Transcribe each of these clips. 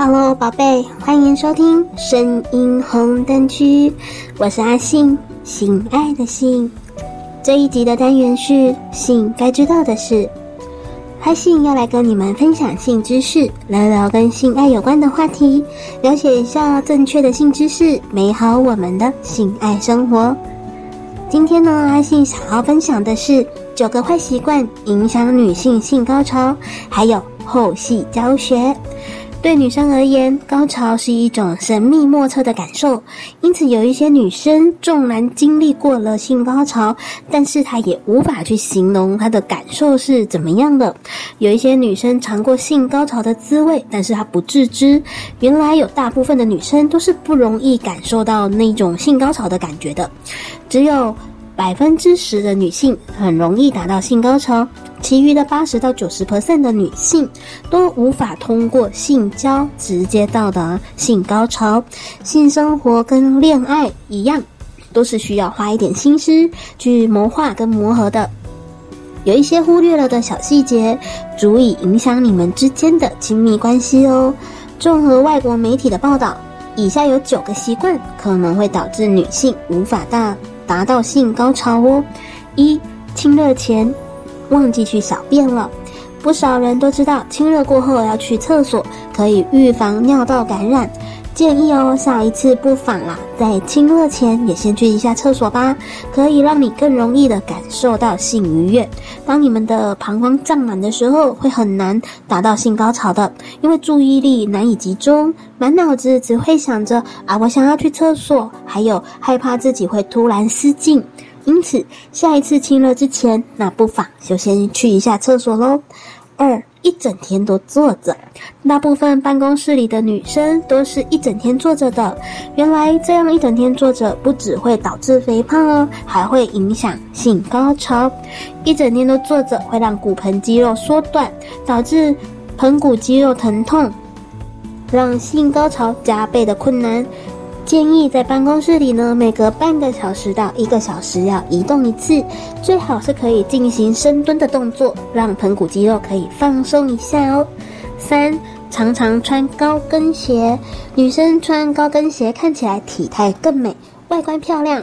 Hello，宝贝，欢迎收听声音红灯区，我是阿信，性爱的性。这一集的单元是性该知道的事，阿信要来跟你们分享性知识，聊聊跟性爱有关的话题，了解一下正确的性知识，美好我们的性爱生活。今天呢，阿信想要分享的是九个坏习惯影响女性性高潮，还有后戏教学。对女生而言，高潮是一种神秘莫测的感受，因此有一些女生纵然经历过了性高潮，但是她也无法去形容她的感受是怎么样的。有一些女生尝过性高潮的滋味，但是她不自知。原来有大部分的女生都是不容易感受到那种性高潮的感觉的，只有百分之十的女性很容易达到性高潮。其余的八十到九十 percent 的女性都无法通过性交直接到达性高潮。性生活跟恋爱一样，都是需要花一点心思去谋划跟磨合的。有一些忽略了的小细节，足以影响你们之间的亲密关系哦。综合外国媒体的报道，以下有九个习惯可能会导致女性无法达达到性高潮哦。一、清热前。忘记去小便了，不少人都知道清热过后要去厕所，可以预防尿道感染。建议哦，下一次不妨啦，在亲热前也先去一下厕所吧，可以让你更容易的感受到性愉悦。当你们的膀胱胀满的时候，会很难达到性高潮的，因为注意力难以集中，满脑子只会想着啊，我想要去厕所，还有害怕自己会突然失禁。因此，下一次亲热之前，那不妨就先去一下厕所喽。二，一整天都坐着，大部分办公室里的女生都是一整天坐着的。原来这样一整天坐着，不只会导致肥胖哦，还会影响性高潮。一整天都坐着，会让骨盆肌肉缩短，导致盆骨肌肉疼痛，让性高潮加倍的困难。建议在办公室里呢，每隔半个小时到一个小时要移动一次，最好是可以进行深蹲的动作，让盆骨肌肉可以放松一下哦。三，常常穿高跟鞋，女生穿高跟鞋看起来体态更美，外观漂亮，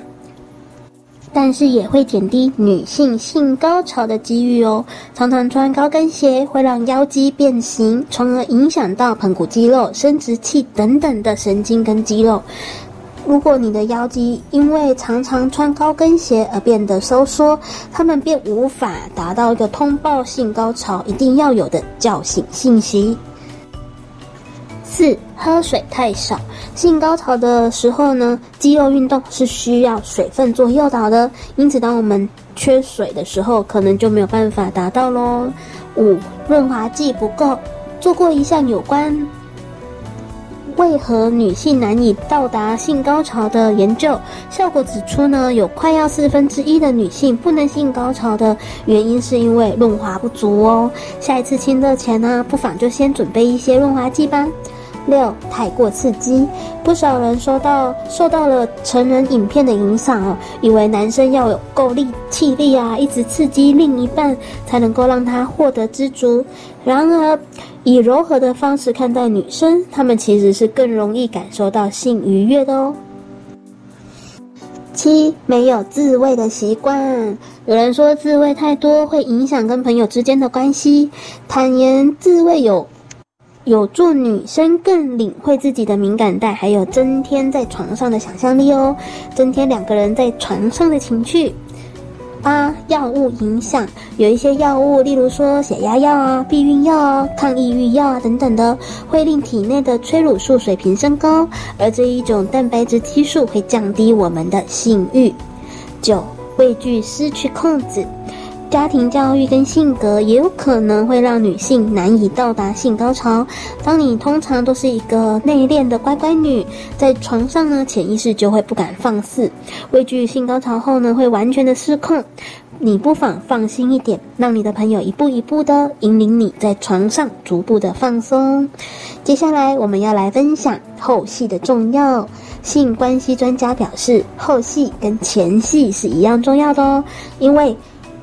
但是也会减低女性性高潮的机遇哦。常常穿高跟鞋会让腰肌变形，从而影响到盆骨肌肉、生殖器等等的神经跟肌肉。如果你的腰肌因为常常穿高跟鞋而变得收缩，他们便无法达到一个通报性高潮一定要有的叫醒信息。四、喝水太少。性高潮的时候呢，肌肉运动是需要水分做诱导的，因此当我们缺水的时候，可能就没有办法达到喽。五、润滑剂不够。做过一项有关。为何女性难以到达性高潮的研究效果指出呢，有快要四分之一的女性不能性高潮的原因是因为润滑不足哦。下一次亲热前呢，不妨就先准备一些润滑剂吧。六、太过刺激，不少人说到受到了成人影片的影响哦，以为男生要有够力气力啊，一直刺激另一半才能够让他获得知足。然而，以柔和的方式看待女生，她们其实是更容易感受到性愉悦的哦。七、没有自慰的习惯，有人说自慰太多会影响跟朋友之间的关系，坦言自慰有。有助女生更领会自己的敏感带，还有增添在床上的想象力哦，增添两个人在床上的情趣。八、药物影响，有一些药物，例如说血压药啊、避孕药啊、抗抑郁药啊等等的，会令体内的催乳素水平升高，而这一种蛋白质激素会降低我们的性欲。九、畏惧失去控制。家庭教育跟性格也有可能会让女性难以到达性高潮。当你通常都是一个内敛的乖乖女，在床上呢，潜意识就会不敢放肆，畏惧性高潮后呢，会完全的失控。你不妨放心一点，让你的朋友一步一步的引领你在床上逐步的放松。接下来我们要来分享后戏的重要。性关系专家表示，后戏跟前戏是一样重要的哦，因为。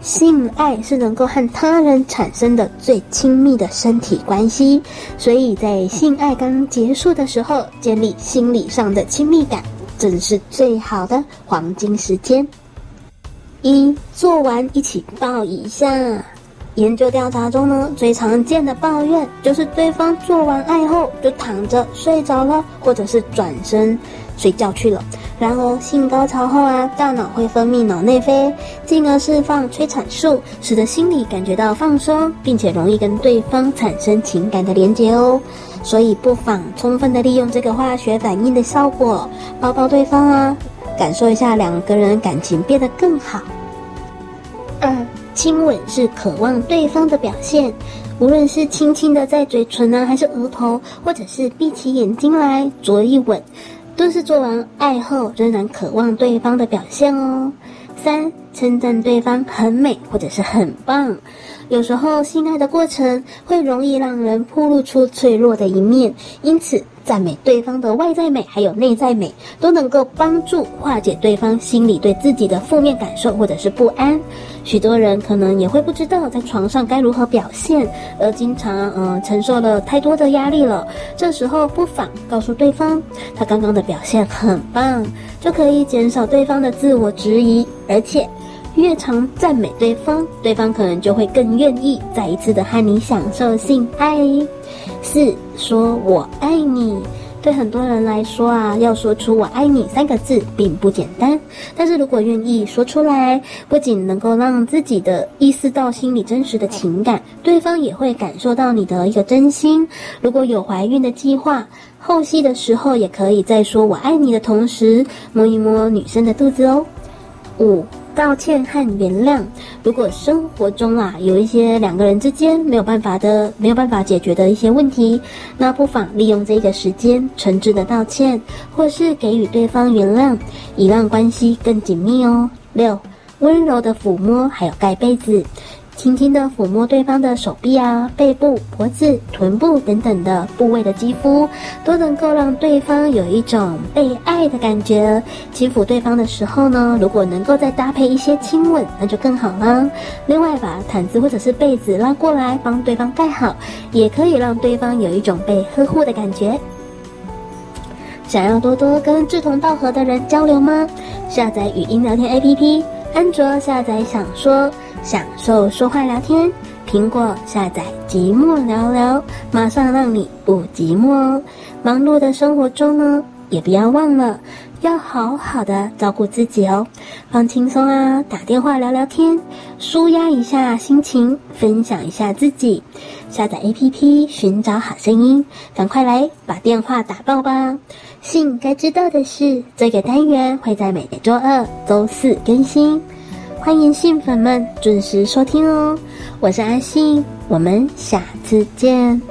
性爱是能够和他人产生的最亲密的身体关系，所以在性爱刚结束的时候，建立心理上的亲密感，正是最好的黄金时间。一做完一起抱一下。研究调查中呢，最常见的抱怨就是对方做完爱后就躺着睡着了，或者是转身睡觉去了。然而性高潮后啊，大脑会分泌脑内啡，进而释放催产素，使得心里感觉到放松，并且容易跟对方产生情感的连结哦。所以不妨充分的利用这个化学反应的效果，抱抱对方啊，感受一下两个人感情变得更好。二。亲吻是渴望对方的表现，无论是轻轻的在嘴唇呢，还是额头，或者是闭起眼睛来啄一吻，都是做完爱后仍然渴望对方的表现哦。三，称赞对方很美或者是很棒，有时候性爱的过程会容易让人暴露出脆弱的一面，因此。赞美对方的外在美，还有内在美，都能够帮助化解对方心里对自己的负面感受或者是不安。许多人可能也会不知道在床上该如何表现，而经常嗯、呃、承受了太多的压力了。这时候不妨告诉对方，他刚刚的表现很棒，就可以减少对方的自我质疑。而且越常赞美对方，对方可能就会更愿意再一次的和你享受性爱。四，说我爱你，对很多人来说啊，要说出我爱你三个字并不简单。但是如果愿意说出来，不仅能够让自己的意识到心里真实的情感，对方也会感受到你的一个真心。如果有怀孕的计划，后戏的时候也可以在说我爱你的同时，摸一摸女生的肚子哦。五。道歉和原谅，如果生活中啊有一些两个人之间没有办法的、没有办法解决的一些问题，那不妨利用这个时间诚挚的道歉，或是给予对方原谅，以让关系更紧密哦。六，温柔的抚摸，还有盖被子。轻轻地抚摸对方的手臂啊、背部、脖子、臀部等等的部位的肌肤，都能够让对方有一种被爱的感觉。轻抚对方的时候呢，如果能够再搭配一些亲吻，那就更好了。另外，把毯子或者是被子拉过来帮对方盖好，也可以让对方有一种被呵护的感觉。想要多多跟志同道合的人交流吗？下载语音聊天 APP，安卓下载想说。享受说话聊天，苹果下载寂寞聊聊，马上让你不寂寞哦。忙碌的生活中呢，也不要忘了要好好的照顾自己哦。放轻松啊，打电话聊聊天，舒压一下心情，分享一下自己。下载 APP，寻找好声音，赶快来把电话打爆吧。信该知道的是，这个单元会在每周二、周四更新。欢迎信粉们准时收听哦！我是阿信，我们下次见。